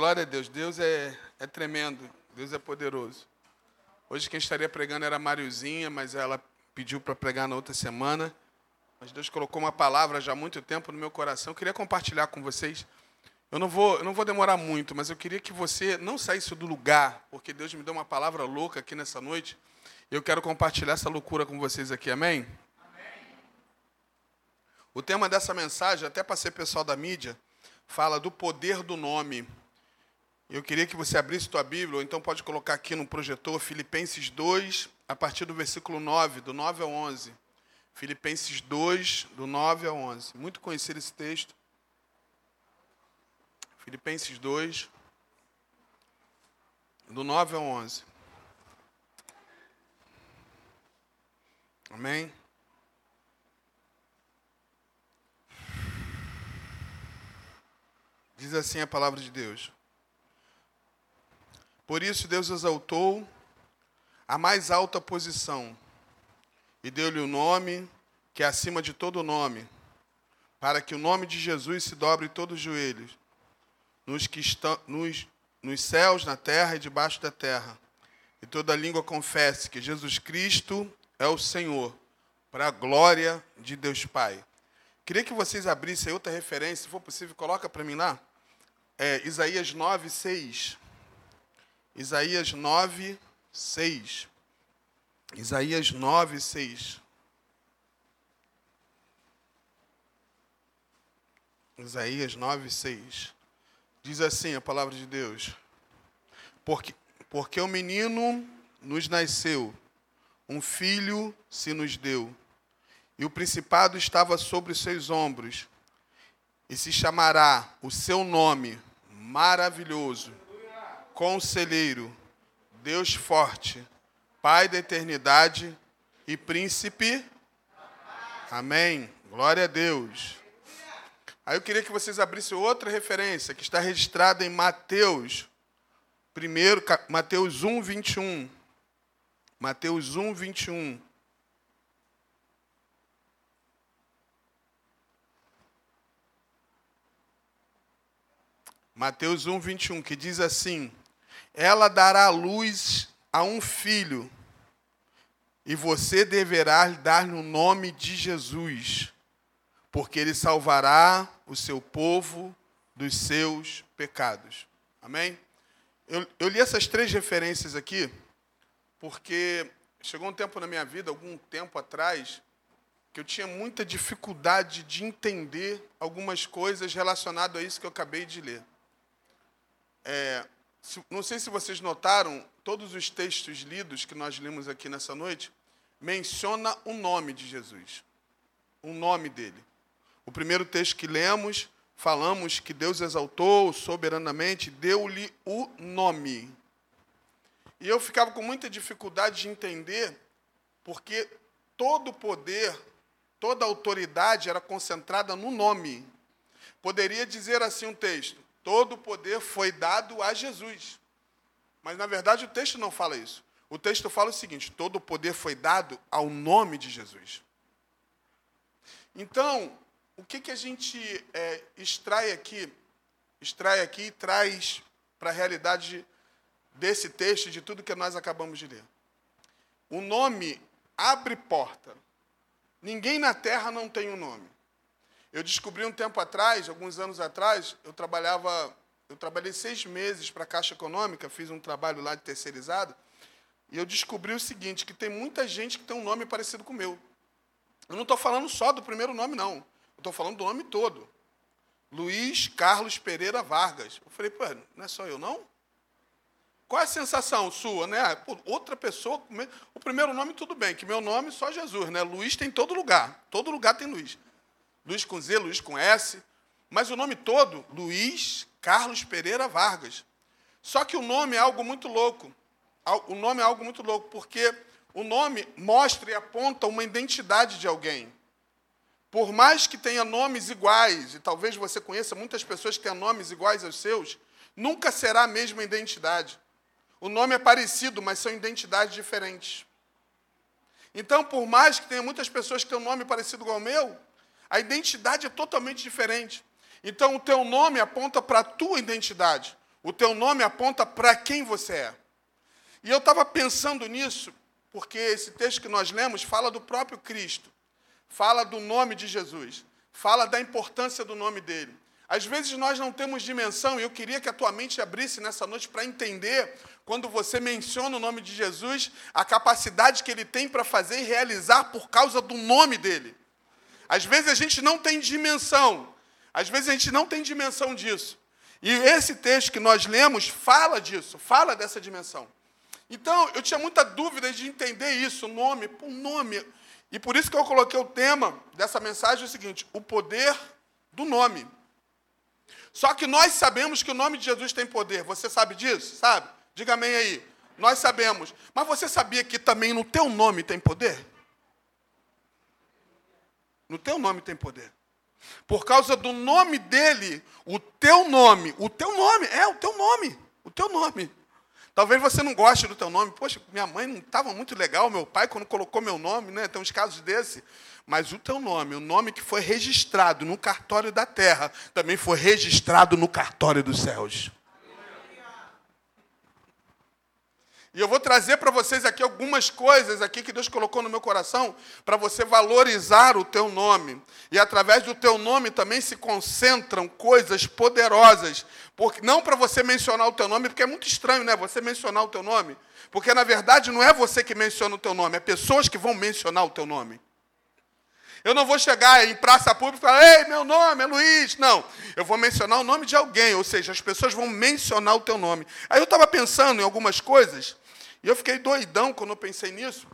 Glória a Deus. Deus é, é tremendo. Deus é poderoso. Hoje quem estaria pregando era a mas ela pediu para pregar na outra semana. Mas Deus colocou uma palavra já há muito tempo no meu coração. Eu queria compartilhar com vocês. Eu não vou, eu não vou demorar muito, mas eu queria que você não saísse do lugar, porque Deus me deu uma palavra louca aqui nessa noite. Eu quero compartilhar essa loucura com vocês aqui. Amém? Amém. O tema dessa mensagem, até para ser pessoal da mídia, fala do poder do nome. Eu queria que você abrisse tua Bíblia, ou então pode colocar aqui no projetor Filipenses 2, a partir do versículo 9, do 9 ao 11. Filipenses 2, do 9 ao 11. Muito conhecido esse texto. Filipenses 2, do 9 ao 11. Amém? Diz assim a palavra de Deus. Por isso Deus exaltou a mais alta posição e deu-lhe o um nome que é acima de todo nome, para que o nome de Jesus se dobre todos os joelhos, nos, que estão, nos, nos céus, na terra e debaixo da terra, e toda língua confesse que Jesus Cristo é o Senhor, para a glória de Deus Pai. Queria que vocês abrissem outra referência, se for possível, coloca para mim lá. É, Isaías 9, 6. Isaías 9, 6. Isaías 9, 6. Isaías 9, 6. Diz assim a palavra de Deus: Porque, porque o menino nos nasceu, um filho se nos deu, e o principado estava sobre os seus ombros, e se chamará o seu nome maravilhoso Conselheiro, Deus forte, Pai da eternidade e príncipe. Amém. Glória a Deus. Aí eu queria que vocês abrissem outra referência que está registrada em Mateus, primeiro, Mateus 1, 21. Mateus 1, 21. Mateus 1, 21, que diz assim: ela dará luz a um filho, e você deverá dar-lhe o nome de Jesus, porque ele salvará o seu povo dos seus pecados. Amém? Eu, eu li essas três referências aqui, porque chegou um tempo na minha vida, algum tempo atrás, que eu tinha muita dificuldade de entender algumas coisas relacionadas a isso que eu acabei de ler. É, não sei se vocês notaram, todos os textos lidos que nós lemos aqui nessa noite menciona o nome de Jesus, o nome dele. O primeiro texto que lemos, falamos que Deus exaltou soberanamente, deu-lhe o nome. E eu ficava com muita dificuldade de entender, porque todo poder, toda autoridade era concentrada no nome. Poderia dizer assim um texto: Todo o poder foi dado a Jesus. Mas, na verdade, o texto não fala isso. O texto fala o seguinte: todo o poder foi dado ao nome de Jesus. Então, o que, que a gente é, extrai aqui, extrai aqui e traz para a realidade desse texto, de tudo que nós acabamos de ler? O nome abre porta. Ninguém na terra não tem um nome. Eu descobri um tempo atrás, alguns anos atrás, eu trabalhava, eu trabalhei seis meses para a Caixa Econômica, fiz um trabalho lá de terceirizado, e eu descobri o seguinte, que tem muita gente que tem um nome parecido com o meu. Eu não estou falando só do primeiro nome, não. Eu estou falando do nome todo. Luiz Carlos Pereira Vargas. Eu falei, pô, não é só eu, não? Qual é a sensação sua, né? Pô, outra pessoa, o primeiro nome tudo bem, que meu nome só Jesus, né? Luiz tem em todo lugar. Todo lugar tem Luiz. Luiz com Z, Luiz com S, mas o nome todo, Luiz Carlos Pereira Vargas. Só que o nome é algo muito louco. O nome é algo muito louco, porque o nome mostra e aponta uma identidade de alguém. Por mais que tenha nomes iguais, e talvez você conheça muitas pessoas que têm nomes iguais aos seus, nunca será a mesma identidade. O nome é parecido, mas são identidades diferentes. Então, por mais que tenha muitas pessoas que têm um nome parecido com o meu, a identidade é totalmente diferente. Então, o teu nome aponta para a tua identidade. O teu nome aponta para quem você é. E eu estava pensando nisso, porque esse texto que nós lemos fala do próprio Cristo, fala do nome de Jesus, fala da importância do nome dele. Às vezes nós não temos dimensão, e eu queria que a tua mente abrisse nessa noite para entender, quando você menciona o nome de Jesus, a capacidade que ele tem para fazer e realizar por causa do nome dele. Às vezes a gente não tem dimensão, às vezes a gente não tem dimensão disso. E esse texto que nós lemos fala disso, fala dessa dimensão. Então, eu tinha muita dúvida de entender isso, o nome, o nome. E por isso que eu coloquei o tema dessa mensagem é o seguinte: o poder do nome. Só que nós sabemos que o nome de Jesus tem poder. Você sabe disso? Sabe? Diga amém aí. Nós sabemos. Mas você sabia que também no teu nome tem poder? No teu nome tem poder. Por causa do nome dele, o teu nome, o teu nome, é o teu nome, o teu nome. Talvez você não goste do teu nome. Poxa, minha mãe não estava muito legal, meu pai, quando colocou meu nome, né? Tem uns casos desse. Mas o teu nome, o nome que foi registrado no cartório da terra, também foi registrado no cartório dos céus. E eu vou trazer para vocês aqui algumas coisas aqui que Deus colocou no meu coração para você valorizar o teu nome. E através do teu nome também se concentram coisas poderosas. Porque não para você mencionar o teu nome, porque é muito estranho, né? Você mencionar o teu nome, porque na verdade não é você que menciona o teu nome, é pessoas que vão mencionar o teu nome. Eu não vou chegar em praça pública e falar, ei, meu nome é Luiz. Não, eu vou mencionar o nome de alguém, ou seja, as pessoas vão mencionar o teu nome. Aí eu estava pensando em algumas coisas e eu fiquei doidão quando eu pensei nisso,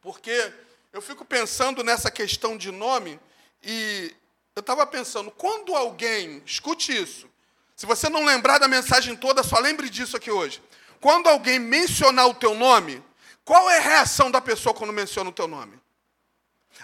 porque eu fico pensando nessa questão de nome e eu estava pensando, quando alguém, escute isso, se você não lembrar da mensagem toda, só lembre disso aqui hoje. Quando alguém mencionar o teu nome, qual é a reação da pessoa quando menciona o teu nome?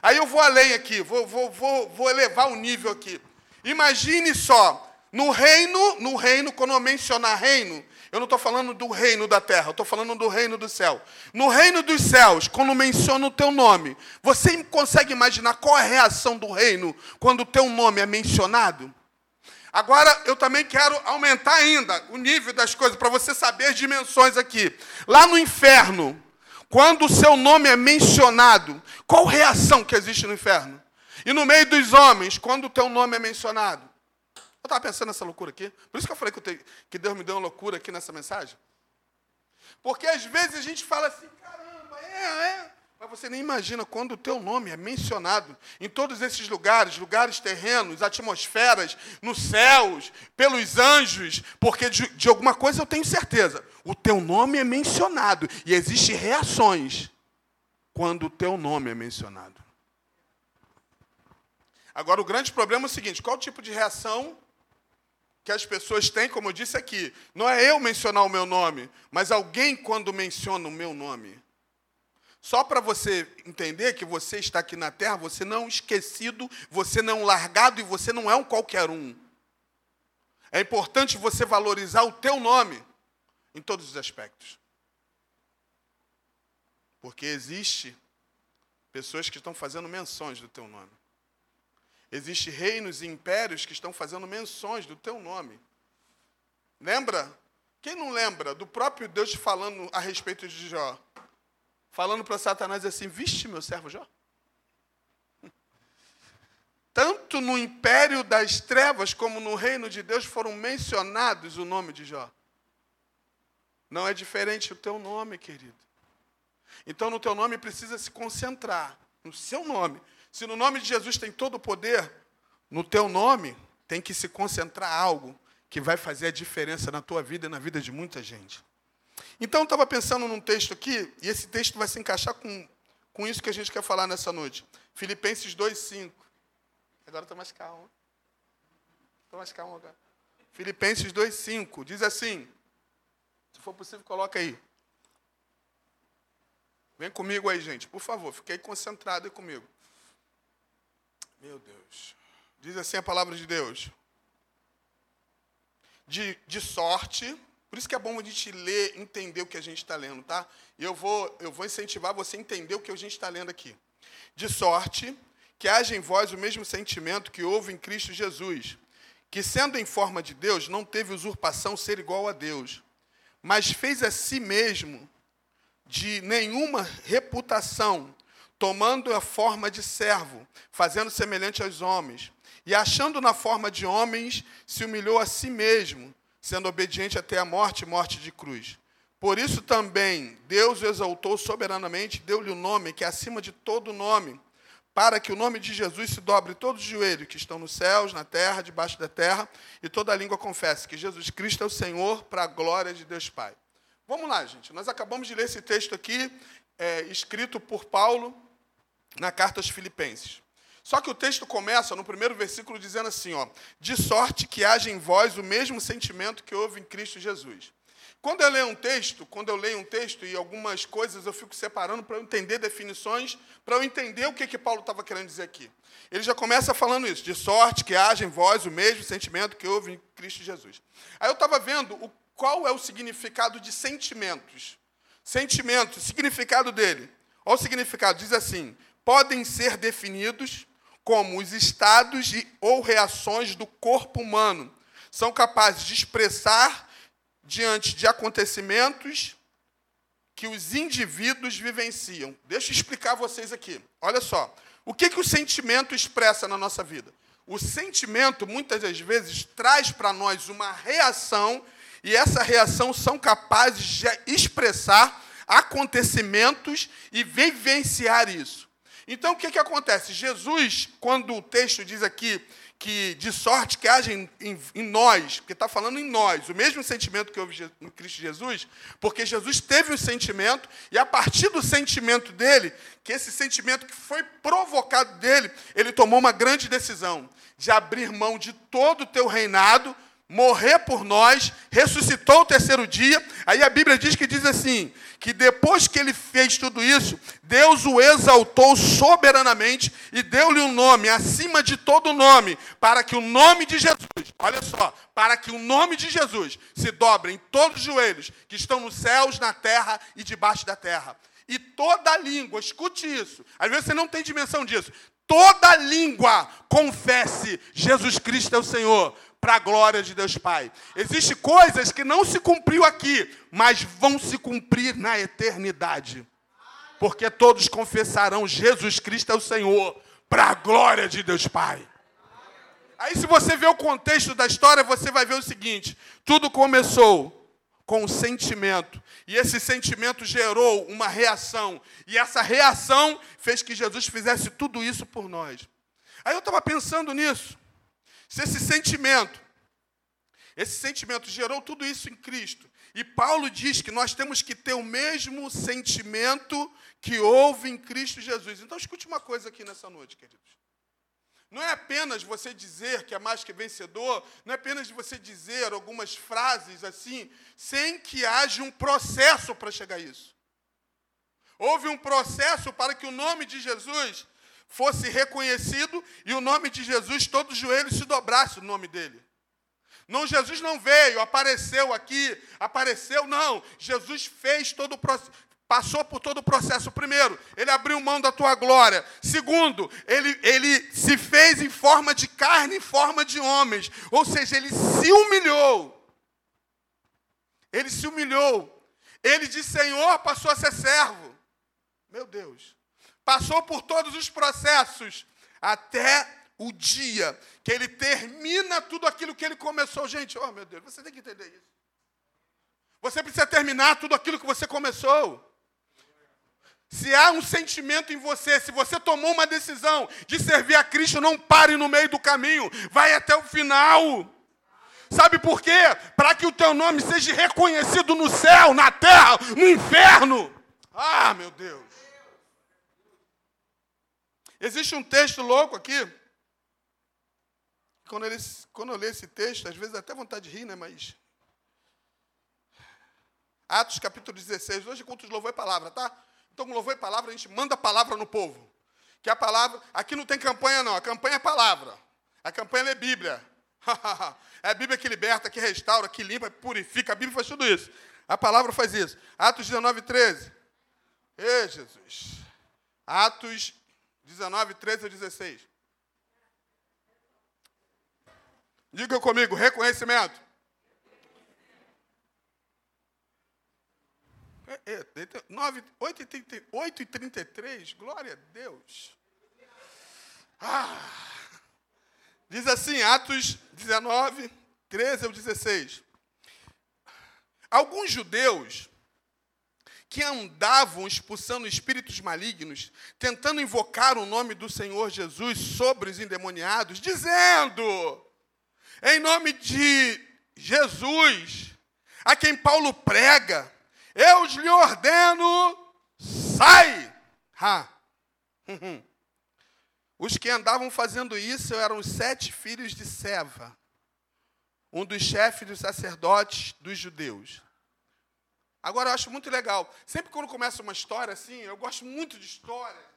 Aí eu vou além aqui, vou, vou, vou, vou elevar o nível aqui. Imagine só, no reino, no reino, quando eu mencionar reino, eu não estou falando do reino da terra, eu estou falando do reino do céu. No reino dos céus, quando menciona o teu nome, você consegue imaginar qual é a reação do reino quando o teu nome é mencionado? Agora, eu também quero aumentar ainda o nível das coisas, para você saber as dimensões aqui. Lá no inferno, quando o seu nome é mencionado, qual reação que existe no inferno? E no meio dos homens, quando o teu nome é mencionado? Eu estava pensando nessa loucura aqui. Por isso que eu falei que, eu te, que Deus me deu uma loucura aqui nessa mensagem. Porque às vezes a gente fala assim, caramba, é, é. Mas você nem imagina quando o teu nome é mencionado em todos esses lugares, lugares terrenos, atmosferas, nos céus, pelos anjos, porque de, de alguma coisa eu tenho certeza. O teu nome é mencionado e existem reações quando o teu nome é mencionado. Agora, o grande problema é o seguinte: qual tipo de reação que as pessoas têm, como eu disse aqui? Não é eu mencionar o meu nome, mas alguém quando menciona o meu nome. Só para você entender que você está aqui na terra, você não é um esquecido, você não é um largado e você não é um qualquer um. É importante você valorizar o teu nome em todos os aspectos. Porque existe pessoas que estão fazendo menções do teu nome. Existem reinos e impérios que estão fazendo menções do teu nome. Lembra? Quem não lembra do próprio Deus falando a respeito de Jó? Falando para Satanás assim: Viste meu servo Jó? Tanto no império das trevas como no reino de Deus foram mencionados o nome de Jó. Não é diferente o teu nome, querido. Então, no teu nome precisa se concentrar, no seu nome. Se no nome de Jesus tem todo o poder, no teu nome tem que se concentrar algo que vai fazer a diferença na tua vida e na vida de muita gente. Então, eu estava pensando num texto aqui, e esse texto vai se encaixar com, com isso que a gente quer falar nessa noite. Filipenses 2,5. Agora estou mais calmo. Estou mais calmo agora. Filipenses 2,5 diz assim: se for possível, coloca aí. Vem comigo aí, gente, por favor, fiquei concentrado aí comigo. Meu Deus. Diz assim a palavra de Deus. De, de sorte por isso que é bom a gente ler, entender o que a gente está lendo, tá? E eu vou, eu vou incentivar você a entender o que a gente está lendo aqui. De sorte que haja em vós o mesmo sentimento que houve em Cristo Jesus, que sendo em forma de Deus, não teve usurpação ser igual a Deus, mas fez a si mesmo de nenhuma reputação, tomando a forma de servo, fazendo semelhante aos homens, e achando na forma de homens, se humilhou a si mesmo, sendo obediente até a morte morte de cruz. Por isso também Deus o exaltou soberanamente, deu-lhe o um nome que é acima de todo nome, para que o nome de Jesus se dobre todos os joelhos que estão nos céus, na terra, debaixo da terra, e toda língua confesse que Jesus Cristo é o Senhor, para a glória de Deus Pai. Vamos lá, gente. Nós acabamos de ler esse texto aqui, é, escrito por Paulo na carta aos Filipenses. Só que o texto começa no primeiro versículo dizendo assim, ó, de sorte que haja em vós o mesmo sentimento que houve em Cristo Jesus. Quando eu leio um texto, quando eu leio um texto e algumas coisas eu fico separando para eu entender definições, para eu entender o que, que Paulo estava querendo dizer aqui. Ele já começa falando isso, de sorte que haja em vós o mesmo sentimento que houve em Cristo Jesus. Aí eu estava vendo o, qual é o significado de sentimentos. Sentimento, significado dele. Olha o significado, diz assim: podem ser definidos como os estados ou reações do corpo humano. São capazes de expressar diante de acontecimentos que os indivíduos vivenciam. Deixa eu explicar a vocês aqui. Olha só. O que, que o sentimento expressa na nossa vida? O sentimento, muitas das vezes, traz para nós uma reação, e essa reação são capazes de expressar acontecimentos e vivenciar isso. Então, o que, que acontece? Jesus, quando o texto diz aqui que de sorte que haja em, em, em nós, porque está falando em nós, o mesmo sentimento que houve em Cristo Jesus, porque Jesus teve um sentimento, e a partir do sentimento dele, que esse sentimento que foi provocado dele, ele tomou uma grande decisão de abrir mão de todo o teu reinado, morrer por nós, ressuscitou o terceiro dia. Aí a Bíblia diz que diz assim: que depois que ele fez tudo isso, Deus o exaltou soberanamente e deu-lhe um nome acima de todo nome, para que o nome de Jesus, olha só, para que o nome de Jesus se dobre em todos os joelhos que estão nos céus, na terra e debaixo da terra. E toda língua, escute isso, às vezes você não tem dimensão disso, toda língua confesse Jesus Cristo é o Senhor, para a glória de Deus Pai. Existem coisas que não se cumpriu aqui, mas vão se cumprir na eternidade. Porque todos confessarão Jesus Cristo é o Senhor, para a glória de Deus Pai. Aí, se você ver o contexto da história, você vai ver o seguinte: tudo começou com um sentimento, e esse sentimento gerou uma reação, e essa reação fez que Jesus fizesse tudo isso por nós. Aí eu estava pensando nisso. Se esse sentimento, esse sentimento gerou tudo isso em Cristo, e Paulo diz que nós temos que ter o mesmo sentimento que houve em Cristo Jesus. Então, escute uma coisa aqui nessa noite, queridos. Não é apenas você dizer que é mais que vencedor, não é apenas você dizer algumas frases assim, sem que haja um processo para chegar a isso. Houve um processo para que o nome de Jesus fosse reconhecido e o nome de Jesus, todos os joelhos se dobrassem o nome dele. Não, Jesus não veio, apareceu aqui, apareceu, não. Jesus fez todo o processo, passou por todo o processo. Primeiro, ele abriu mão da tua glória. Segundo, ele, ele se fez em forma de carne, em forma de homens. Ou seja, ele se humilhou. Ele se humilhou. Ele de Senhor passou a ser servo. Meu Deus passou por todos os processos, até o dia que ele termina tudo aquilo que ele começou. Gente, oh meu Deus, você tem que entender isso. Você precisa terminar tudo aquilo que você começou. Se há um sentimento em você, se você tomou uma decisão de servir a Cristo, não pare no meio do caminho, vai até o final. Sabe por quê? Para que o teu nome seja reconhecido no céu, na terra, no inferno. Ah, meu Deus. Existe um texto louco aqui. Quando, eles, quando eu leio esse texto, às vezes até vontade de rir, né? Mas. Atos capítulo 16. Hoje, culto de louvor e palavra, tá? Então, com louvor e palavra, a gente manda a palavra no povo. Que a palavra. Aqui não tem campanha, não. A campanha é palavra. A campanha é Bíblia. é a Bíblia que liberta, que restaura, que limpa, purifica. A Bíblia faz tudo isso. A palavra faz isso. Atos 19, 13. Ei, Jesus. Atos 19, 13 a 16. Diga comigo, reconhecimento. É, é, 9, 8, e 8 e 33, glória a Deus. Ah, diz assim, Atos 19, 13 ao 16. Alguns judeus que andavam expulsando espíritos malignos, tentando invocar o nome do Senhor Jesus sobre os endemoniados, dizendo: em nome de Jesus, a quem Paulo prega, eu lhe ordeno, sai! Ha. Os que andavam fazendo isso eram os sete filhos de Seva, um dos chefes dos sacerdotes dos judeus. Agora eu acho muito legal. Sempre quando começa uma história assim, eu gosto muito de história.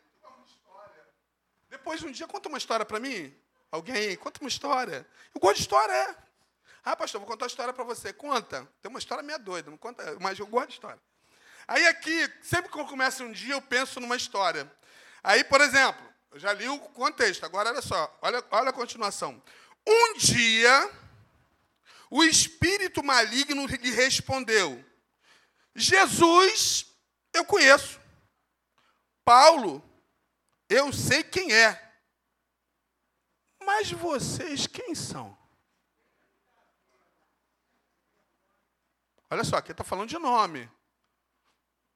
Depois de um dia, conta uma história para mim. Alguém, conta uma história. Eu gosto de história, é. Ah, pastor, vou contar uma história para você. Conta. Tem uma história meio doida, não conta, mas eu gosto de história. Aí aqui, sempre que eu começo um dia, eu penso numa história. Aí, por exemplo, eu já li o contexto, agora olha só, olha, olha a continuação. Um dia, o espírito maligno lhe respondeu: Jesus, eu conheço. Paulo, eu sei quem é. Mas vocês quem são? Olha só, aqui está falando de nome.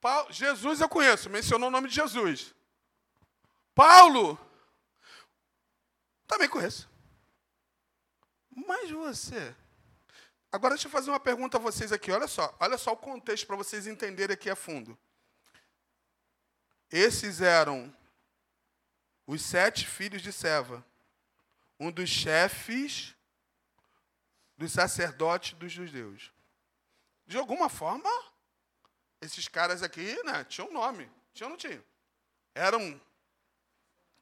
Paulo, Jesus eu conheço, mencionou o nome de Jesus. Paulo, também conheço. Mas você, Agora deixa eu fazer uma pergunta a vocês aqui. Olha só, olha só o contexto para vocês entenderem aqui a fundo. Esses eram os sete filhos de Seva, um dos chefes dos sacerdotes dos judeus. De alguma forma, esses caras aqui né, tinham nome. Tinham ou não tinham? Eram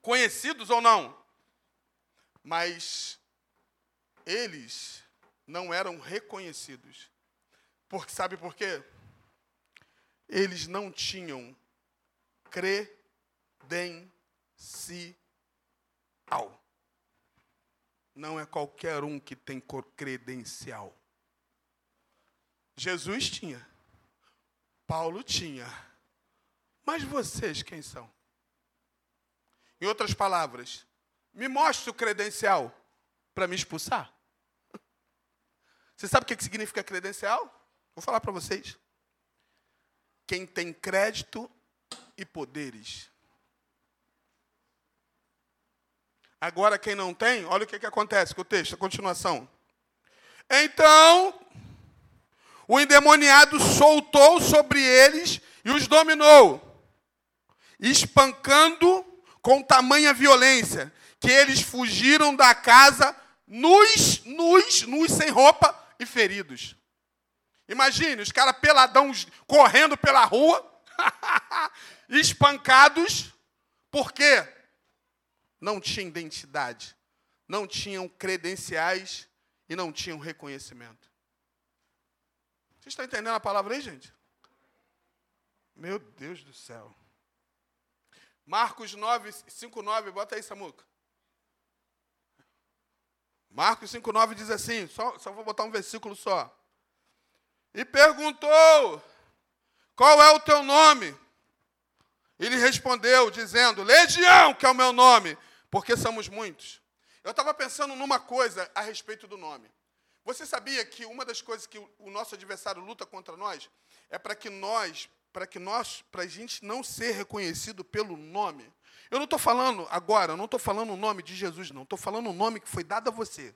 conhecidos ou não? Mas eles não eram reconhecidos. Porque sabe por quê? Eles não tinham credencial. Não é qualquer um que tem credencial. Jesus tinha. Paulo tinha. Mas vocês quem são? Em outras palavras, me mostre o credencial para me expulsar. Você sabe o que significa credencial? Vou falar para vocês. Quem tem crédito e poderes. Agora, quem não tem, olha o que, que acontece com o texto, a continuação. Então, o endemoniado soltou sobre eles e os dominou, espancando com tamanha violência, que eles fugiram da casa nus, nus, nus, sem roupa, e feridos. Imagine os caras peladão correndo pela rua, espancados, porque não tinham identidade, não tinham credenciais e não tinham reconhecimento. Vocês estão entendendo a palavra aí, gente? Meu Deus do céu. Marcos 9, 5, 9, bota aí, Samuca. Marcos 5,9 diz assim, só, só vou botar um versículo só. E perguntou: Qual é o teu nome? Ele respondeu, dizendo: Legião, que é o meu nome, porque somos muitos. Eu estava pensando numa coisa a respeito do nome. Você sabia que uma das coisas que o nosso adversário luta contra nós é para que nós, para que nós, para a gente não ser reconhecido pelo nome, eu não estou falando agora, eu não estou falando o nome de Jesus, não. Estou falando o nome que foi dado a você.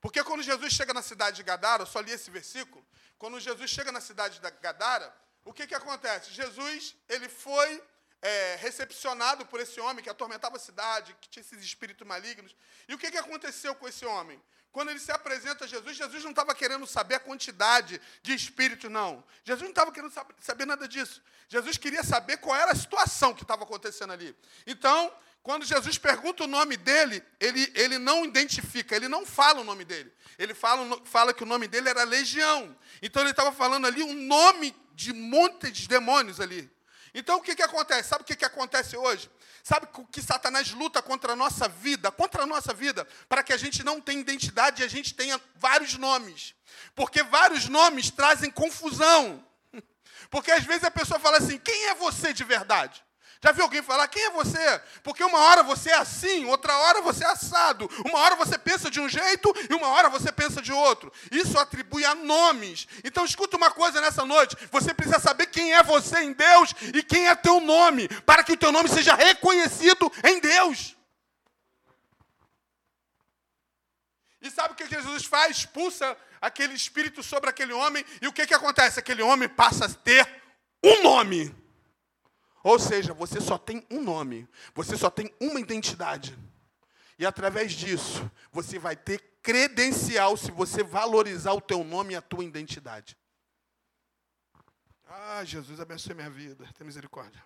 Porque quando Jesus chega na cidade de Gadara, eu só li esse versículo, quando Jesus chega na cidade de Gadara, o que, que acontece? Jesus, ele foi é, recepcionado por esse homem que atormentava a cidade, que tinha esses espíritos malignos. E o que, que aconteceu com esse homem? Quando ele se apresenta a Jesus, Jesus não estava querendo saber a quantidade de espíritos, não. Jesus não estava querendo saber nada disso. Jesus queria saber qual era a situação que estava acontecendo ali. Então, quando Jesus pergunta o nome dele, ele, ele não identifica, ele não fala o nome dele. Ele fala, fala que o nome dele era Legião. Então ele estava falando ali um nome de monte de demônios ali. Então o que, que acontece? Sabe o que, que acontece hoje? Sabe que Satanás luta contra a nossa vida, contra a nossa vida, para que a gente não tenha identidade e a gente tenha vários nomes. Porque vários nomes trazem confusão. Porque às vezes a pessoa fala assim: quem é você de verdade? Já viu alguém falar, quem é você? Porque uma hora você é assim, outra hora você é assado. Uma hora você pensa de um jeito e uma hora você pensa de outro. Isso atribui a nomes. Então escuta uma coisa nessa noite. Você precisa saber quem é você em Deus e quem é teu nome, para que o teu nome seja reconhecido em Deus. E sabe o que Jesus faz? Expulsa aquele espírito sobre aquele homem, e o que, que acontece? Aquele homem passa a ter um nome. Ou seja, você só tem um nome, você só tem uma identidade. E através disso, você vai ter credencial se você valorizar o teu nome e a tua identidade. Ah, Jesus abençoe minha vida, tem misericórdia.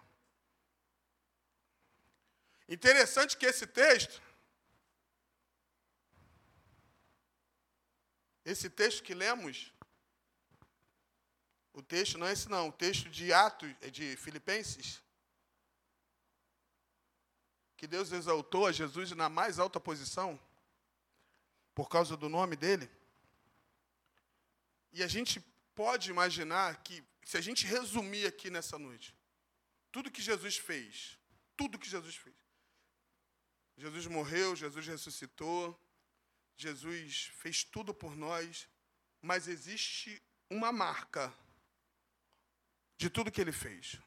Interessante que esse texto, esse texto que lemos, o texto não é esse não, o texto de Atos, é de Filipenses, que Deus exaltou a Jesus na mais alta posição, por causa do nome dele. E a gente pode imaginar que, se a gente resumir aqui nessa noite, tudo que Jesus fez, tudo que Jesus fez. Jesus morreu, Jesus ressuscitou, Jesus fez tudo por nós, mas existe uma marca de tudo que ele fez.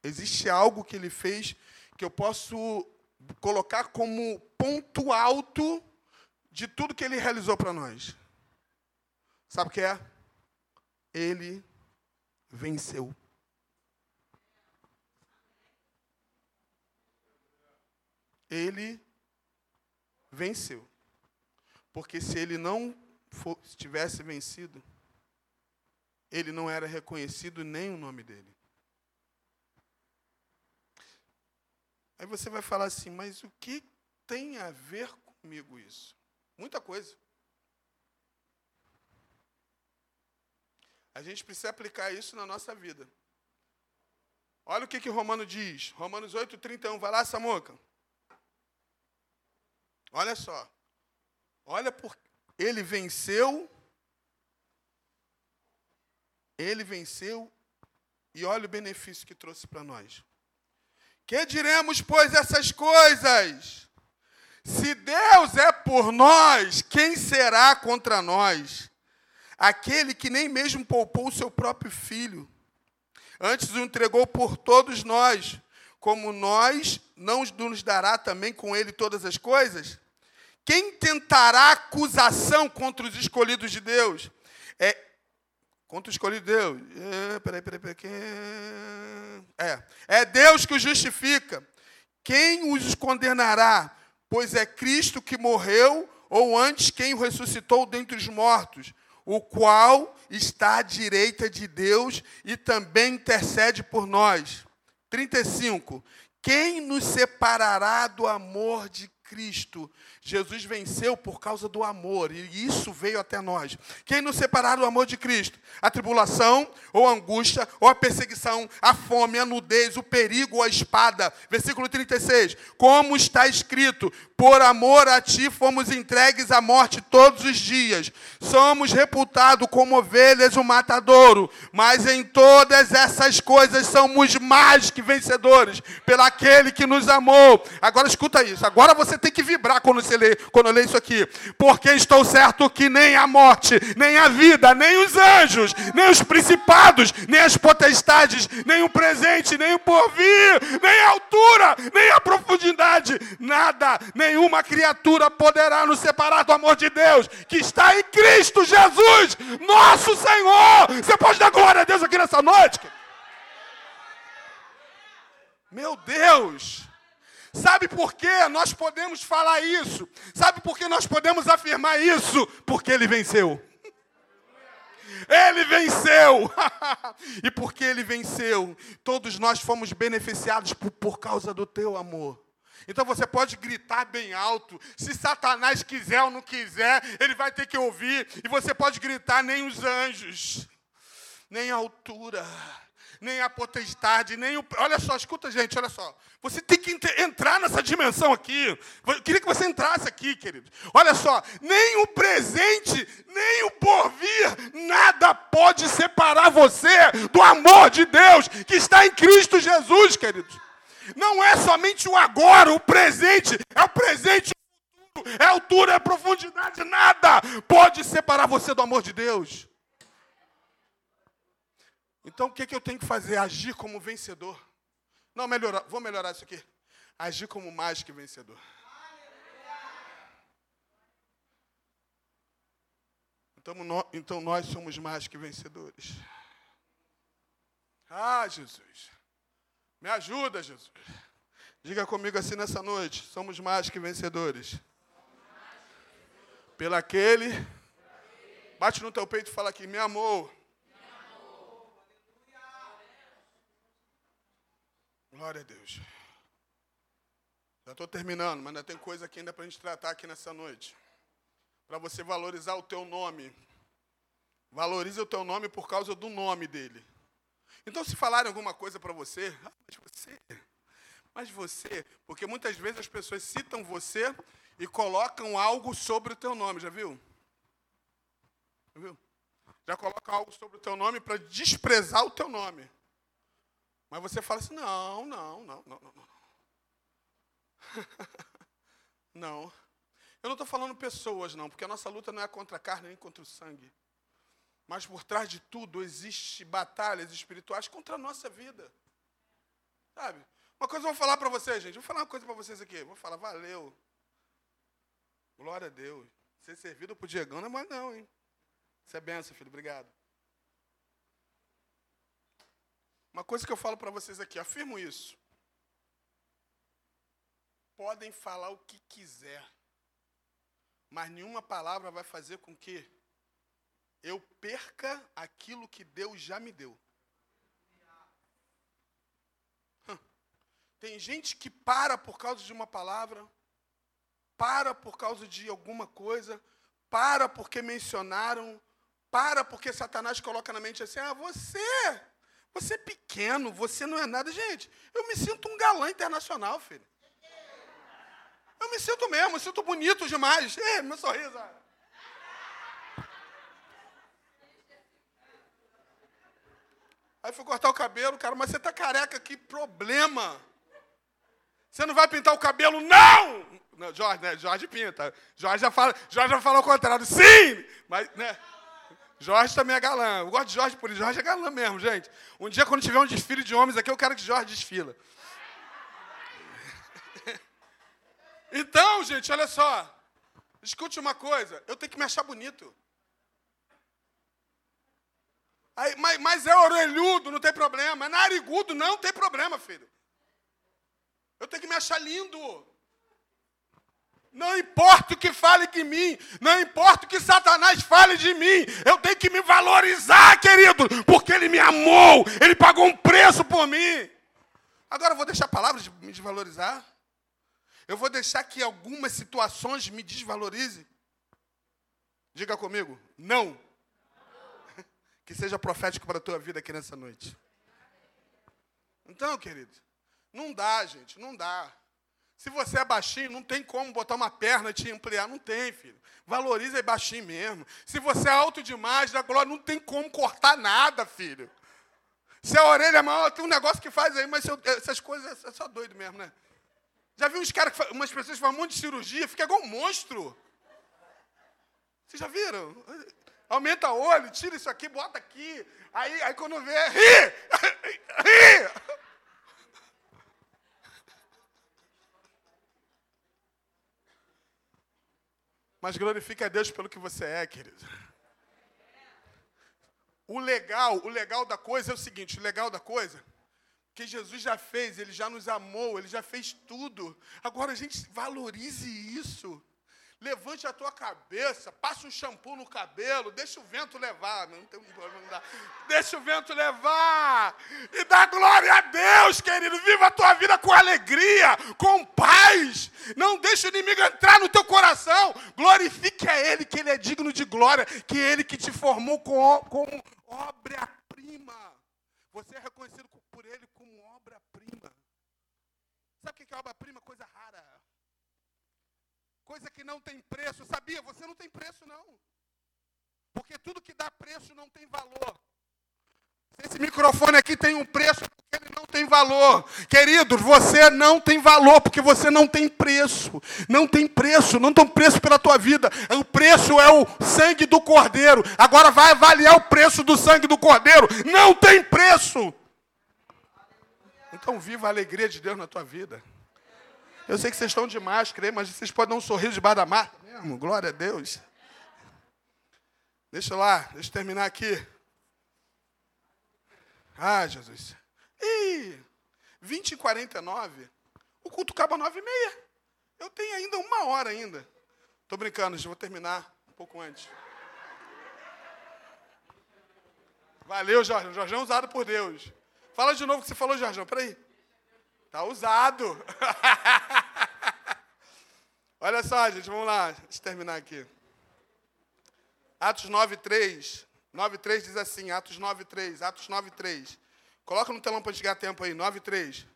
Existe algo que ele fez que eu posso colocar como ponto alto de tudo que ele realizou para nós. Sabe o que é? Ele venceu. Ele venceu. Porque se ele não for, tivesse vencido, ele não era reconhecido nem o nome dele. Aí você vai falar assim, mas o que tem a ver comigo isso? Muita coisa. A gente precisa aplicar isso na nossa vida. Olha o que, que Romano diz. Romanos 8, 31. Vai lá, Samuca. Olha só. Olha por ele venceu. Ele venceu e olha o benefício que trouxe para nós. Que diremos, pois, essas coisas? Se Deus é por nós, quem será contra nós? Aquele que nem mesmo poupou o seu próprio filho, antes o entregou por todos nós, como nós não nos dará também com ele todas as coisas? Quem tentará acusação contra os escolhidos de Deus? É Contra o escolhido de Deus. É, peraí, peraí, peraí. É, é Deus que os justifica. Quem os condenará? Pois é Cristo que morreu, ou antes quem o ressuscitou dentre os mortos, o qual está à direita de Deus e também intercede por nós. 35. Quem nos separará do amor de Cristo? Jesus venceu por causa do amor, e isso veio até nós. Quem nos separar do amor de Cristo? A tribulação, ou a angústia, ou a perseguição, a fome, a nudez, o perigo ou a espada. Versículo 36. Como está escrito: Por amor a ti fomos entregues à morte todos os dias. Somos reputados como ovelhas o matadouro, mas em todas essas coisas somos mais que vencedores, pelaquele que nos amou. Agora escuta isso. Agora você tem que vibrar quando você lê, quando lê isso aqui. Porque estou certo que nem a morte, nem a vida, nem os anjos, nem os principados, nem as potestades, nem o presente, nem o porvir, nem a altura, nem a profundidade, nada, nenhuma criatura poderá nos separar do amor de Deus que está em Cristo Jesus, nosso Senhor. Você pode dar glória a Deus aqui nessa noite? Meu Deus! Sabe por que nós podemos falar isso? Sabe por que nós podemos afirmar isso? Porque ele venceu. Ele venceu! e porque ele venceu, todos nós fomos beneficiados por, por causa do teu amor. Então você pode gritar bem alto. Se Satanás quiser ou não quiser, ele vai ter que ouvir. E você pode gritar nem os anjos, nem a altura nem a potestade, nem o. Olha só, escuta, gente, olha só. Você tem que entrar nessa dimensão aqui. Eu queria que você entrasse aqui, querido. Olha só, nem o presente, nem o porvir, nada pode separar você do amor de Deus que está em Cristo Jesus, queridos. Não é somente o agora, o presente, é o presente é altura, é profundidade, nada pode separar você do amor de Deus. Então o que, que eu tenho que fazer? Agir como vencedor. Não, melhorar, vou melhorar isso aqui. Agir como mais que vencedor. Então, nós, então nós somos mais que vencedores. Ah, Jesus. Me ajuda, Jesus. Diga comigo assim nessa noite: somos mais que vencedores. Pelo aquele. Bate no teu peito e fala aqui: me amou. Glória a Deus. Já estou terminando, mas ainda tem coisa aqui ainda para a gente tratar aqui nessa noite. Para você valorizar o teu nome. Valorize o teu nome por causa do nome dele. Então, se falarem alguma coisa para você, ah, mas você, mas você, porque muitas vezes as pessoas citam você e colocam algo sobre o teu nome, já viu? Já viu? Já colocam algo sobre o teu nome para desprezar o teu nome. Mas você fala assim: não, não, não, não, não. Não. não. Eu não estou falando pessoas, não, porque a nossa luta não é contra a carne nem contra o sangue. Mas por trás de tudo existe batalhas espirituais contra a nossa vida. Sabe? Uma coisa eu vou falar para vocês, gente. Vou falar uma coisa para vocês aqui. Vou falar, valeu. Glória a Deus. Ser servido por Diegão não é mais não, hein? Isso é benção, filho. Obrigado. Uma coisa que eu falo para vocês aqui, afirmo isso. Podem falar o que quiser, mas nenhuma palavra vai fazer com que eu perca aquilo que Deus já me deu. Tem gente que para por causa de uma palavra, para por causa de alguma coisa, para porque mencionaram, para porque Satanás coloca na mente assim: ah, você você é pequeno, você não é nada. Gente, eu me sinto um galã internacional, filho. Eu me sinto mesmo, me sinto bonito demais. É, meu sorriso. Aí fui cortar o cabelo, cara, mas você tá careca, que problema. Você não vai pintar o cabelo? Não! não Jorge, né? Jorge pinta. Jorge já fala, Jorge já fala o contrário. Sim! Mas, né? Jorge também é galã. Eu gosto de Jorge por isso. Jorge é galã mesmo, gente. Um dia, quando tiver um desfile de homens aqui, eu quero que Jorge desfila. Então, gente, olha só. Escute uma coisa. Eu tenho que me achar bonito. Aí, mas, mas, é orelhudo, não tem problema. É narigudo, não tem problema, filho. Eu tenho que me achar lindo. Não importa o que fale de mim, não importa o que Satanás fale de mim, eu tenho que me valorizar, querido, porque ele me amou, ele pagou um preço por mim. Agora eu vou deixar palavras de me desvalorizar? Eu vou deixar que algumas situações me desvalorizem? Diga comigo, não. Que seja profético para a tua vida aqui nessa noite. Então, querido, não dá, gente, não dá. Se você é baixinho, não tem como botar uma perna e te ampliar. Não tem, filho. Valoriza aí baixinho mesmo. Se você é alto demais, da glória, não tem como cortar nada, filho. Se a orelha é maior, tem um negócio que faz aí, mas essas coisas é só doido mesmo, né? Já viu uns caras, umas pessoas que fazem um monte de cirurgia, fica igual um monstro. Vocês já viram? Aumenta o olho, tira isso aqui, bota aqui. Aí, aí quando vê, ri! ri! Mas glorifique a Deus pelo que você é, querido. O legal, o legal da coisa é o seguinte, o legal da coisa que Jesus já fez, ele já nos amou, ele já fez tudo. Agora a gente valorize isso. Levante a tua cabeça, passe um shampoo no cabelo, deixa o vento levar. Não tem problema, não dá. Deixa o vento levar. E dá glória a Deus, querido. Viva a tua vida com alegria, com paz. Não deixe o inimigo entrar no teu coração. Glorifique a Ele, que Ele é digno de glória, que Ele que te formou com, com obra-prima. Você é reconhecido por Ele como obra-prima. Sabe o que é obra-prima? Coisa rara. Coisa que não tem preço. Sabia? Você não tem preço, não. Porque tudo que dá preço não tem valor. Se esse microfone aqui tem um preço, é porque ele não tem valor. Queridos, você não tem valor, porque você não tem preço. Não tem preço, não tem preço pela tua vida. O preço é o sangue do cordeiro. Agora vai avaliar o preço do sangue do cordeiro. Não tem preço. Então viva a alegria de Deus na tua vida. Eu sei que vocês estão de máscara, mas vocês podem dar um sorriso debaixo da máscara mesmo. Glória a Deus. Deixa lá, deixa eu terminar aqui. Ah, Jesus. Ih, 20 e 49. O culto acaba 9 e meia. Eu tenho ainda uma hora ainda. Estou brincando, vou terminar um pouco antes. Valeu, Jorge. Jorge é usado por Deus. Fala de novo o que você falou, Jorge. Peraí. Tá usado. Olha só, gente, vamos lá. Deixa eu terminar aqui. Atos 9, 3. 9,3 diz assim, Atos 9,3, Atos 9,3. Coloca no telão para chegar tempo aí, 9,3.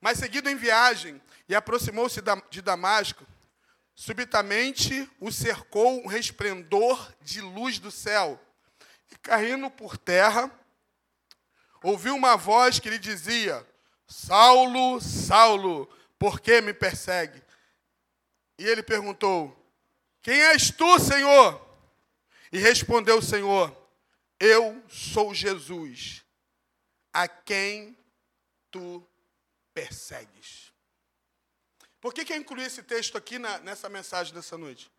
Mas seguido em viagem, e aproximou-se de Damasco, subitamente o cercou um resplendor de luz do céu. E caindo por terra, ouviu uma voz que lhe dizia: Saulo, Saulo, por que me persegue? E ele perguntou: Quem és tu, Senhor? E respondeu o Senhor: Eu sou Jesus, a quem tu persegues. Por que, que eu incluí esse texto aqui na, nessa mensagem dessa noite?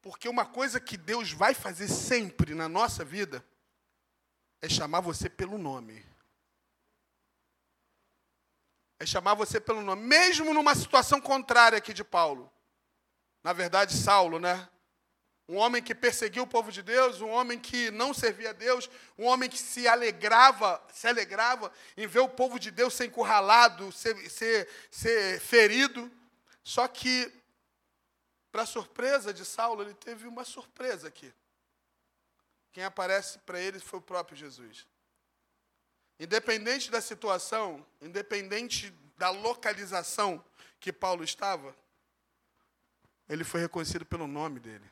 Porque uma coisa que Deus vai fazer sempre na nossa vida é chamar você pelo nome. É chamar você pelo nome, mesmo numa situação contrária aqui de Paulo. Na verdade, Saulo, né? Um homem que perseguiu o povo de Deus, um homem que não servia a Deus, um homem que se alegrava, se alegrava em ver o povo de Deus ser encurralado, ser, ser, ser ferido. Só que, para surpresa de Saulo, ele teve uma surpresa aqui. Quem aparece para ele foi o próprio Jesus. Independente da situação, independente da localização que Paulo estava, ele foi reconhecido pelo nome dele.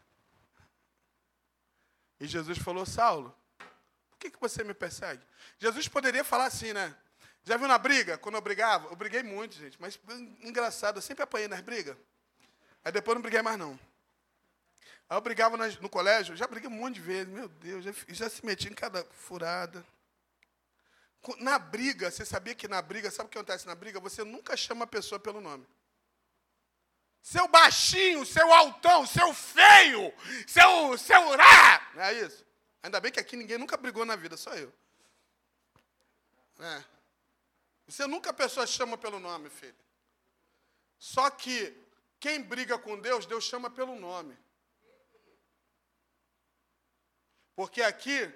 E Jesus falou: Saulo, por que, que você me persegue? Jesus poderia falar assim, né? Já viu na briga? Quando eu brigava? Eu briguei muito, gente, mas engraçado, eu sempre apanhei nas brigas. Aí depois não briguei mais, não. Aí eu brigava no colégio, já briguei um monte de vezes, meu Deus, já, já se meti em cada furada. Na briga, você sabia que na briga, sabe o que acontece na briga? Você nunca chama a pessoa pelo nome. Seu baixinho, seu altão, seu feio, seu. seu. Ah! Não é isso? Ainda bem que aqui ninguém nunca brigou na vida, só eu. É. Você nunca a pessoa chama pelo nome, filho. Só que quem briga com Deus, Deus chama pelo nome. Porque aqui,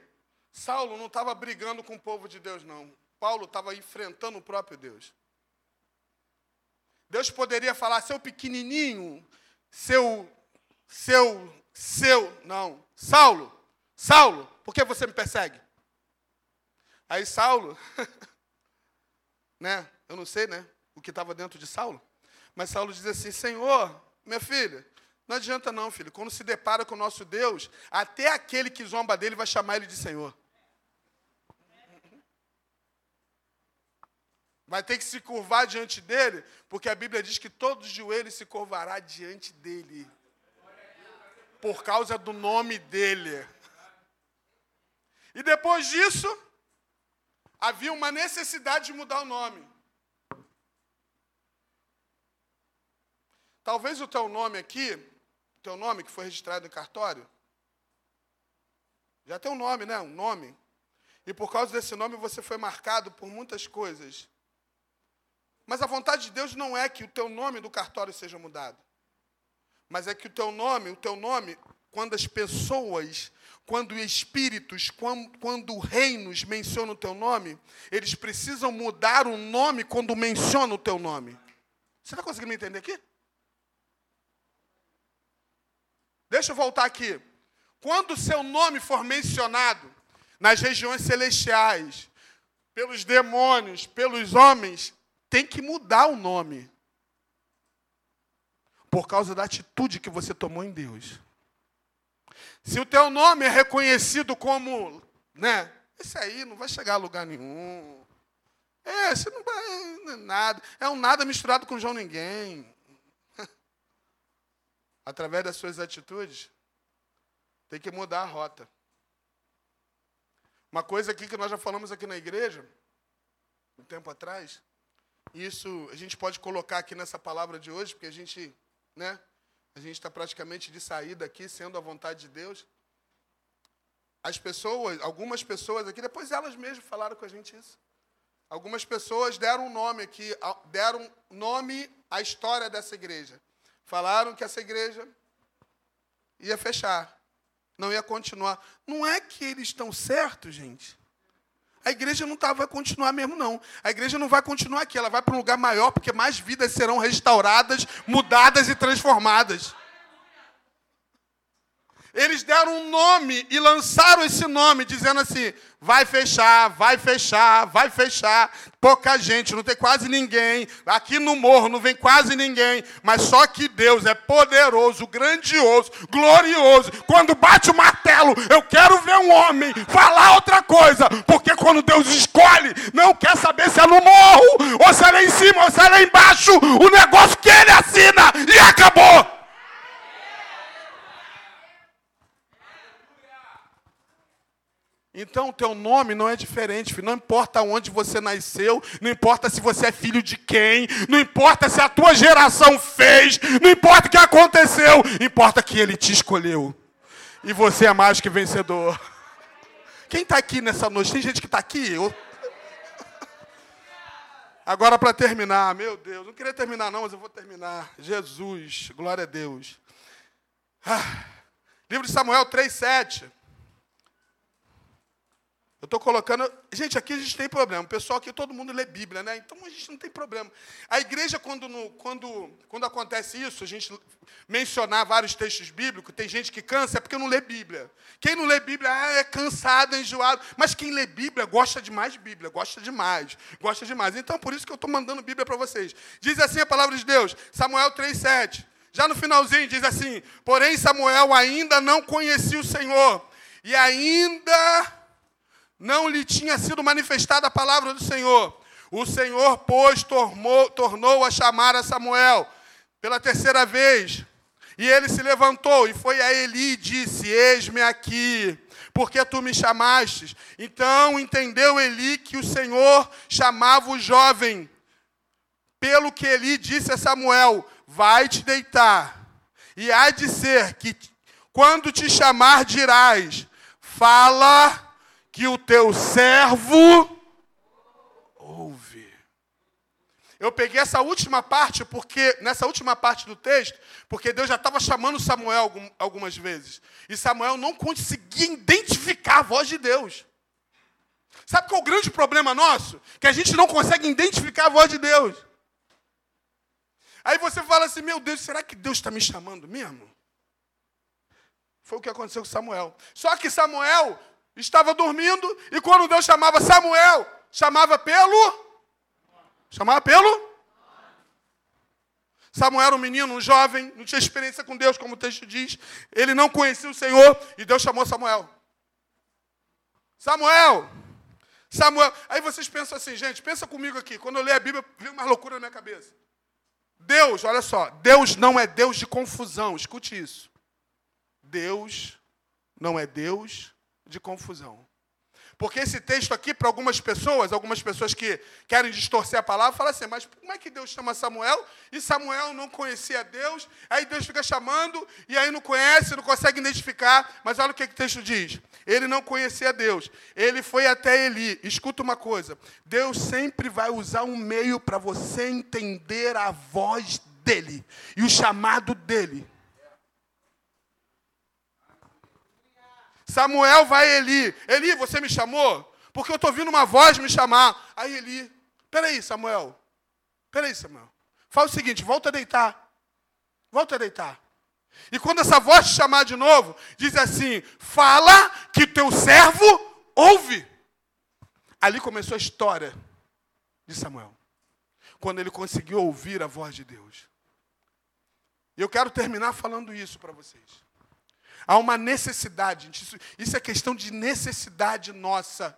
Saulo não estava brigando com o povo de Deus, não. Paulo estava enfrentando o próprio Deus. Deus poderia falar, seu pequenininho, seu, seu, seu, não, Saulo, Saulo, por que você me persegue? Aí Saulo, né, eu não sei, né, o que estava dentro de Saulo, mas Saulo diz assim, Senhor, minha filha, não adianta não, filho, quando se depara com o nosso Deus, até aquele que zomba dele vai chamar ele de Senhor. Vai ter que se curvar diante dele, porque a Bíblia diz que todo joelho se curvará diante dele. Por causa do nome dele. E depois disso, havia uma necessidade de mudar o nome. Talvez o teu nome aqui, o teu nome que foi registrado em cartório, já tem um nome, né? Um nome. E por causa desse nome você foi marcado por muitas coisas. Mas a vontade de Deus não é que o teu nome do cartório seja mudado. Mas é que o teu nome, o teu nome, quando as pessoas, quando espíritos, quando, quando reinos mencionam o teu nome, eles precisam mudar o nome quando mencionam o teu nome. Você está conseguindo me entender aqui? Deixa eu voltar aqui. Quando o seu nome for mencionado, nas regiões celestiais, pelos demônios, pelos homens, tem que mudar o nome. Por causa da atitude que você tomou em Deus. Se o teu nome é reconhecido como, né, esse aí não vai chegar a lugar nenhum. Esse não vai é nada, é um nada misturado com João ninguém. Através das suas atitudes, tem que mudar a rota. Uma coisa aqui que nós já falamos aqui na igreja, um tempo atrás, isso a gente pode colocar aqui nessa palavra de hoje, porque a gente, né, a gente está praticamente de saída aqui, sendo a vontade de Deus. As pessoas, algumas pessoas aqui, depois elas mesmas falaram com a gente isso. Algumas pessoas deram um nome aqui, deram nome à história dessa igreja. Falaram que essa igreja ia fechar, não ia continuar. Não é que eles estão certos, gente. A igreja não tá, vai continuar mesmo, não. A igreja não vai continuar aqui, ela vai para um lugar maior, porque mais vidas serão restauradas, mudadas e transformadas. Eles deram um nome e lançaram esse nome, dizendo assim: vai fechar, vai fechar, vai fechar. Pouca gente, não tem quase ninguém. Aqui no morro não vem quase ninguém. Mas só que Deus é poderoso, grandioso, glorioso. Quando bate o martelo, eu quero ver um homem falar outra coisa. Porque quando Deus escolhe, não quer saber se é no morro, ou se é lá em cima, ou se é lá embaixo. O negócio que ele assina e acabou. Então, o teu nome não é diferente, filho. não importa onde você nasceu, não importa se você é filho de quem, não importa se a tua geração fez, não importa o que aconteceu, importa que ele te escolheu. E você é mais que vencedor. Quem está aqui nessa noite? Tem gente que está aqui? Eu... Agora, para terminar, meu Deus, não queria terminar, não, mas eu vou terminar. Jesus, glória a Deus. Ah, livro de Samuel 3,7. Eu estou colocando. Gente, aqui a gente tem problema. O pessoal aqui, todo mundo lê Bíblia, né? Então a gente não tem problema. A igreja, quando, no, quando, quando acontece isso, a gente mencionar vários textos bíblicos, tem gente que cansa, é porque não lê Bíblia. Quem não lê Bíblia ah, é cansado, é enjoado. Mas quem lê Bíblia gosta demais de Bíblia, gosta demais, gosta demais. Então, por isso que eu estou mandando Bíblia para vocês. Diz assim a palavra de Deus, Samuel 3,7. Já no finalzinho diz assim: Porém, Samuel ainda não conhecia o Senhor, e ainda não lhe tinha sido manifestada a palavra do Senhor. O Senhor, pois, tornou, tornou a chamar a Samuel pela terceira vez. E ele se levantou e foi a Eli e disse: Eis-me aqui, porque tu me chamaste. Então entendeu Eli que o Senhor chamava o jovem. Pelo que Eli disse a Samuel: Vai te deitar. E há de ser que, quando te chamar, dirás: Fala que o teu servo ouve. Eu peguei essa última parte, porque nessa última parte do texto, porque Deus já estava chamando Samuel algumas vezes. E Samuel não conseguia identificar a voz de Deus. Sabe qual é o grande problema nosso? Que a gente não consegue identificar a voz de Deus. Aí você fala assim: meu Deus, será que Deus está me chamando mesmo? Foi o que aconteceu com Samuel. Só que Samuel estava dormindo e quando Deus chamava Samuel, chamava pelo. Chamava pelo? Samuel era um menino, um jovem, não tinha experiência com Deus, como o texto diz. Ele não conhecia o Senhor e Deus chamou Samuel. Samuel! Samuel. Aí vocês pensam assim, gente, pensa comigo aqui. Quando eu leio a Bíblia, vem uma loucura na minha cabeça. Deus, olha só, Deus não é Deus de confusão, escute isso. Deus não é Deus de confusão. Porque esse texto aqui, para algumas pessoas, algumas pessoas que querem distorcer a palavra, fala assim: mas como é que Deus chama Samuel e Samuel não conhecia Deus? Aí Deus fica chamando e aí não conhece, não consegue identificar. Mas olha o que, que o texto diz: ele não conhecia Deus, ele foi até Eli. Escuta uma coisa: Deus sempre vai usar um meio para você entender a voz dele e o chamado dele. Samuel vai a Eli. Eli, você me chamou? Porque eu estou ouvindo uma voz me chamar. Aí Eli, peraí, Samuel. Peraí, Samuel. Fala o seguinte, volta a deitar. Volta a deitar. E quando essa voz te chamar de novo, diz assim: fala que teu servo ouve. Ali começou a história de Samuel. Quando ele conseguiu ouvir a voz de Deus. E eu quero terminar falando isso para vocês. Há uma necessidade, isso, isso é questão de necessidade nossa,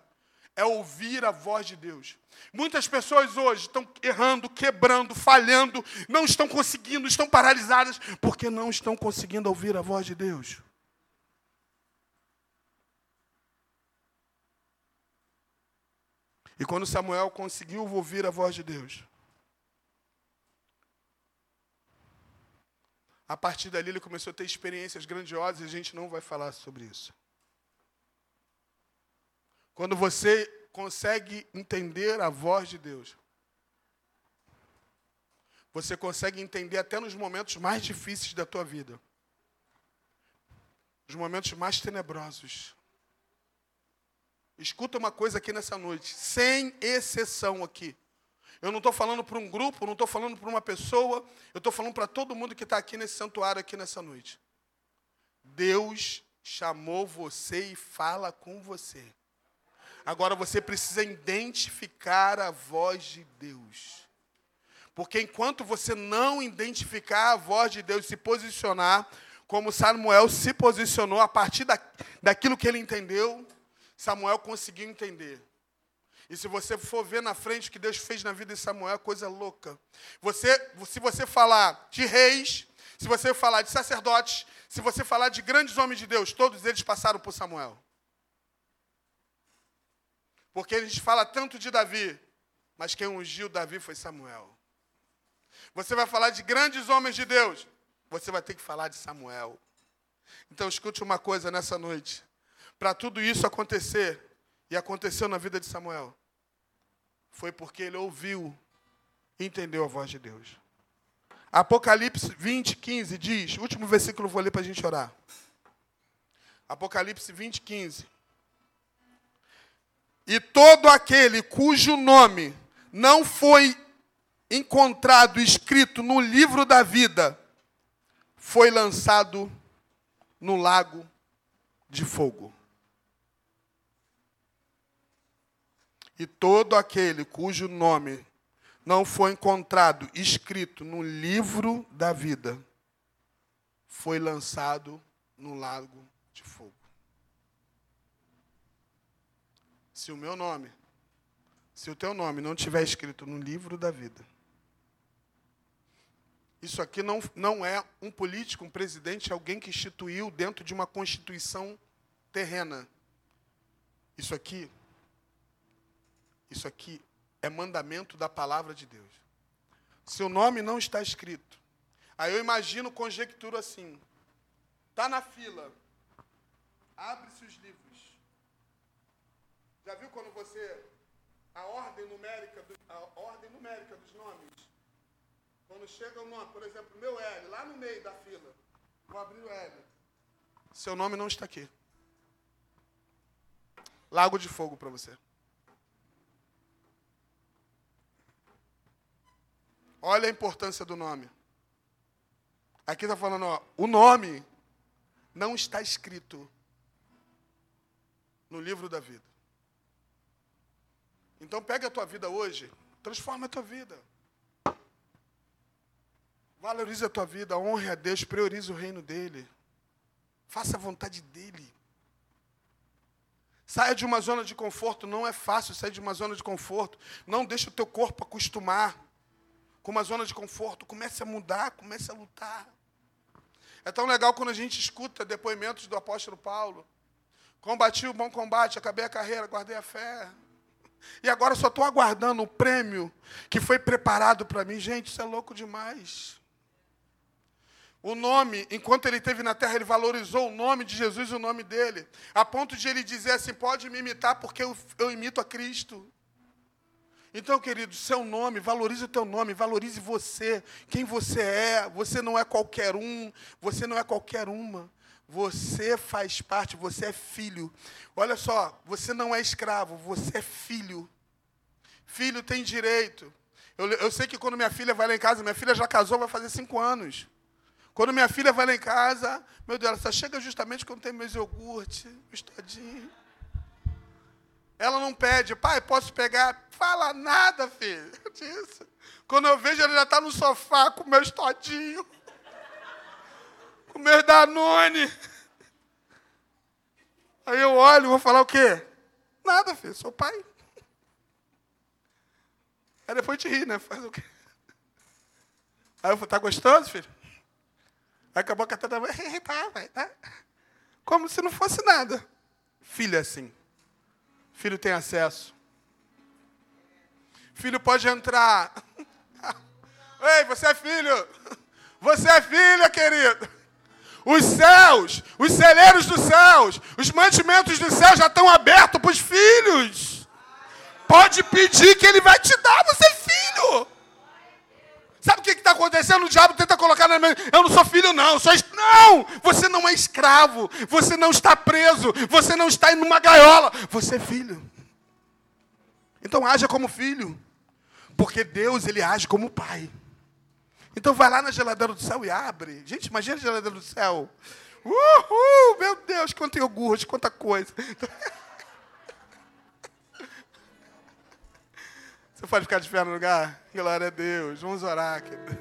é ouvir a voz de Deus. Muitas pessoas hoje estão errando, quebrando, falhando, não estão conseguindo, estão paralisadas, porque não estão conseguindo ouvir a voz de Deus. E quando Samuel conseguiu ouvir a voz de Deus, a partir dali ele começou a ter experiências grandiosas e a gente não vai falar sobre isso. Quando você consegue entender a voz de Deus, você consegue entender até nos momentos mais difíceis da tua vida, os momentos mais tenebrosos. Escuta uma coisa aqui nessa noite, sem exceção aqui. Eu não estou falando para um grupo, não estou falando para uma pessoa, eu estou falando para todo mundo que está aqui nesse santuário aqui nessa noite. Deus chamou você e fala com você. Agora você precisa identificar a voz de Deus. Porque enquanto você não identificar a voz de Deus se posicionar, como Samuel se posicionou a partir da, daquilo que ele entendeu, Samuel conseguiu entender. E se você for ver na frente o que Deus fez na vida de Samuel, é coisa louca. Você, se você falar de reis, se você falar de sacerdotes, se você falar de grandes homens de Deus, todos eles passaram por Samuel. Porque a gente fala tanto de Davi, mas quem ungiu Davi foi Samuel. Você vai falar de grandes homens de Deus, você vai ter que falar de Samuel. Então escute uma coisa nessa noite para tudo isso acontecer, e aconteceu na vida de Samuel, foi porque ele ouviu entendeu a voz de Deus. Apocalipse 20, 15 diz, último versículo vou ler para a gente orar. Apocalipse 20, 15. E todo aquele cujo nome não foi encontrado escrito no livro da vida foi lançado no lago de fogo. E todo aquele cujo nome não foi encontrado escrito no livro da vida foi lançado no lago de fogo. Se o meu nome, se o teu nome não tiver escrito no livro da vida, isso aqui não, não é um político, um presidente, alguém que instituiu dentro de uma constituição terrena. Isso aqui isso aqui é mandamento da palavra de Deus. Seu nome não está escrito. Aí eu imagino, conjecturo assim. Está na fila. Abre-se os livros. Já viu quando você. A ordem numérica, do, a ordem numérica dos nomes. Quando chega o nome, por exemplo, meu L, lá no meio da fila. Vou abrir o L. Seu nome não está aqui. Lago de fogo para você. Olha a importância do nome. Aqui está falando, ó, o nome não está escrito no livro da vida. Então pega a tua vida hoje, transforma a tua vida. Valorize a tua vida, honre a Deus, priorize o reino dele. Faça a vontade dele. Saia de uma zona de conforto, não é fácil sair de uma zona de conforto. Não deixe o teu corpo acostumar uma zona de conforto, comece a mudar, comece a lutar. É tão legal quando a gente escuta depoimentos do apóstolo Paulo. Combati o bom combate, acabei a carreira, guardei a fé. E agora só estou aguardando o prêmio que foi preparado para mim. Gente, isso é louco demais. O nome, enquanto ele esteve na terra, ele valorizou o nome de Jesus, o nome dele, a ponto de ele dizer assim: pode me imitar, porque eu, eu imito a Cristo. Então, querido, seu nome, valorize o teu nome, valorize você, quem você é. Você não é qualquer um, você não é qualquer uma. Você faz parte, você é filho. Olha só, você não é escravo, você é filho. Filho tem direito. Eu, eu sei que quando minha filha vai lá em casa, minha filha já casou, vai fazer cinco anos. Quando minha filha vai lá em casa, meu Deus, ela só chega justamente quando tem meus iogurte, meus todinho. Ela não pede, pai, posso pegar? Fala nada, filho. Disso. Quando eu vejo, ela já está no sofá com meus todinhos. Com meus Danone. Aí eu olho e vou falar o quê? Nada, filho, sou pai. Aí depois te ri, né? Faz o quê? Aí eu falo, tá gostoso, filho? Aí acabou a carteira da mãe, tá, vai, tá. Como se não fosse nada. Filho assim. Filho tem acesso. Filho pode entrar. Ei, você é filho. Você é filha, querido. Os céus, os celeiros dos céus, os mantimentos do céu já estão abertos para os filhos. Pode pedir que ele vai te dar, você é filho. Sabe o que está acontecendo? O diabo tenta colocar na minha. Eu não sou filho, não. Eu sou. Não! Você não é escravo. Você não está preso. Você não está em uma gaiola. Você é filho. Então haja como filho. Porque Deus, ele age como pai. Então vai lá na geladeira do céu e abre. Gente, imagina a geladeira do céu. Uhul! Meu Deus, quanto iogurte, quanta coisa. Você pode ficar de pé no lugar? Glória a Deus. Vamos orar, querido.